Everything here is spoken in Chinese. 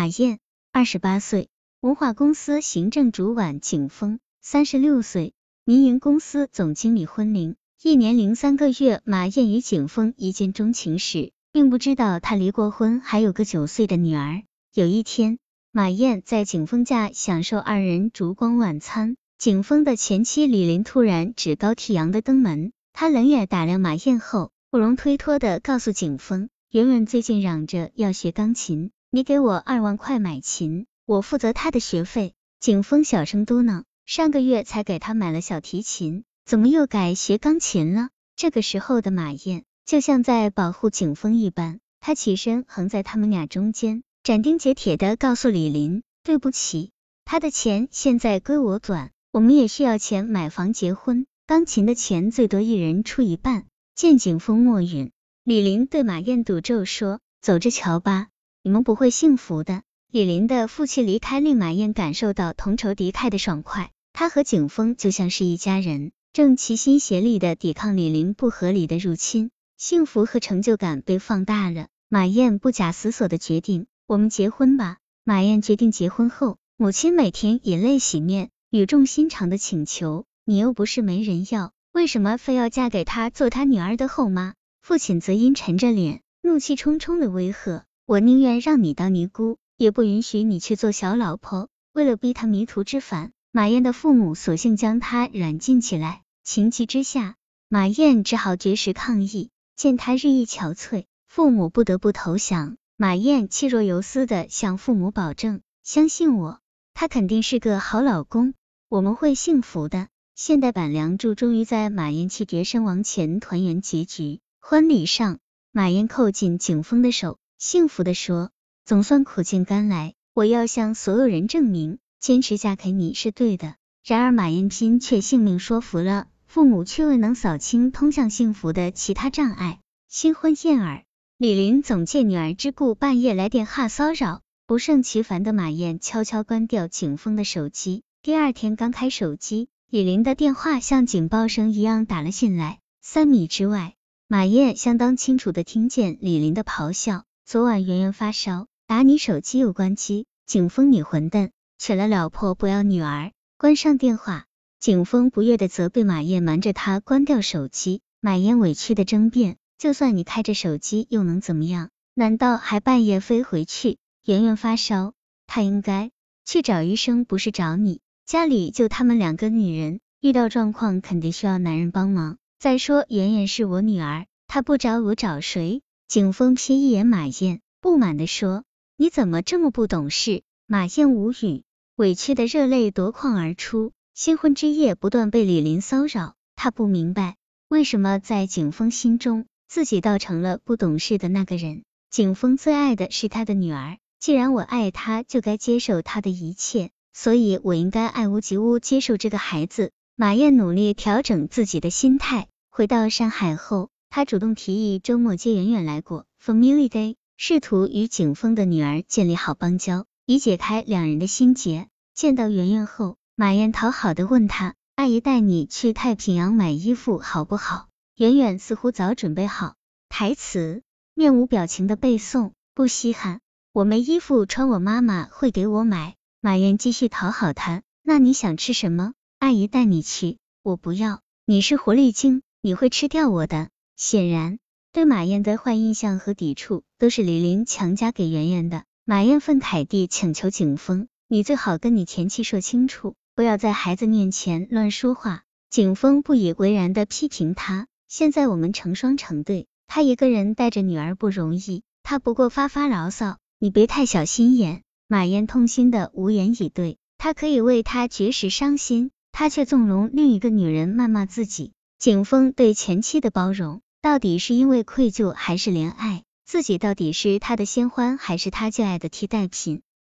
马燕，二十八岁，文化公司行政主管景峰，三十六岁，民营公司总经理婚龄一年零三个月。马燕与景峰一见钟情时，并不知道他离过婚，还有个九岁的女儿。有一天，马燕在景峰家享受二人烛光晚餐，景峰的前妻李林突然趾高气扬的登门，他冷眼打量马燕后，不容推脱的告诉景峰。圆圆最近嚷着要学钢琴，你给我二万块买琴，我负责他的学费。景峰小声嘟囔，上个月才给他买了小提琴，怎么又改学钢琴了？这个时候的马燕就像在保护景峰一般，他起身横在他们俩中间，斩钉截铁的告诉李林，对不起，他的钱现在归我管，我们也需要钱买房结婚，钢琴的钱最多一人出一半。见景峰默允。李林对马燕赌咒说：“走着瞧吧，你们不会幸福的。”李林的负气离开令马燕感受到同仇敌忾的爽快，他和景峰就像是一家人，正齐心协力的抵抗李林不合理的入侵，幸福和成就感被放大了。马燕不假思索的决定：“我们结婚吧。”马燕决定结婚后，母亲每天以泪洗面，语重心长的请求：“你又不是没人要，为什么非要嫁给他做他女儿的后妈？”父亲则阴沉着脸，怒气冲冲的威吓：“我宁愿让你当尼姑，也不允许你去做小老婆。”为了逼他迷途知返，马燕的父母索性将他软禁起来。情急之下，马燕只好绝食抗议。见他日益憔悴，父母不得不投降。马燕气若游丝的向父母保证：“相信我，他肯定是个好老公，我们会幸福的。”现代版《梁祝》终于在马燕气绝身亡前团圆结局。婚礼上，马燕扣紧景峰的手，幸福的说：“总算苦尽甘来，我要向所有人证明，坚持嫁给你是对的。”然而，马燕拼却性命说服了父母，却未能扫清通向幸福的其他障碍。新婚燕尔，李林总借女儿之故，半夜来电话骚扰，不胜其烦的马燕悄悄关掉景峰的手机。第二天刚开手机，李林的电话像警报声一样打了进来，三米之外。马燕相当清楚的听见李林的咆哮。昨晚圆圆发烧，打你手机又关机。景峰，你混蛋，娶了老婆不要女儿。关上电话。景峰不悦的责备马燕瞒着他关掉手机。马燕委屈的争辩，就算你开着手机又能怎么样？难道还半夜飞回去？圆圆发烧，他应该去找医生，不是找你。家里就他们两个女人，遇到状况肯定需要男人帮忙。再说，圆圆是我女儿，她不找我找谁？景峰瞥一眼马燕，不满的说：“你怎么这么不懂事？”马燕无语，委屈的热泪夺眶而出。新婚之夜不断被李林骚扰，她不明白为什么在景峰心中，自己倒成了不懂事的那个人。景峰最爱的是他的女儿，既然我爱他，就该接受他的一切，所以我应该爱屋及乌接受这个孩子。马燕努力调整自己的心态。回到上海后，他主动提议周末接圆圆来过 Family Day，试图与景峰的女儿建立好邦交，以解开两人的心结。见到圆圆后，马燕讨好的问他：“阿姨带你去太平洋买衣服好不好？”圆圆似乎早准备好台词，面无表情的背诵：“不稀罕，我没衣服穿，我妈妈会给我买。”马燕继续讨好他：“那你想吃什么？”阿姨带你去，我不要。你是狐狸精，你会吃掉我的。显然，对马燕的坏印象和抵触都是李林强加给圆圆的。马燕愤慨地请求景峰：“你最好跟你前妻说清楚，不要在孩子面前乱说话。”景峰不以为然地批评他：“现在我们成双成对，他一个人带着女儿不容易，他不过发发牢骚，你别太小心眼。”马燕痛心的无言以对，他可以为他绝食伤心。他却纵容另一个女人谩骂自己。景峰对前妻的包容，到底是因为愧疚还是怜爱？自己到底是他的新欢还是他最爱的替代品？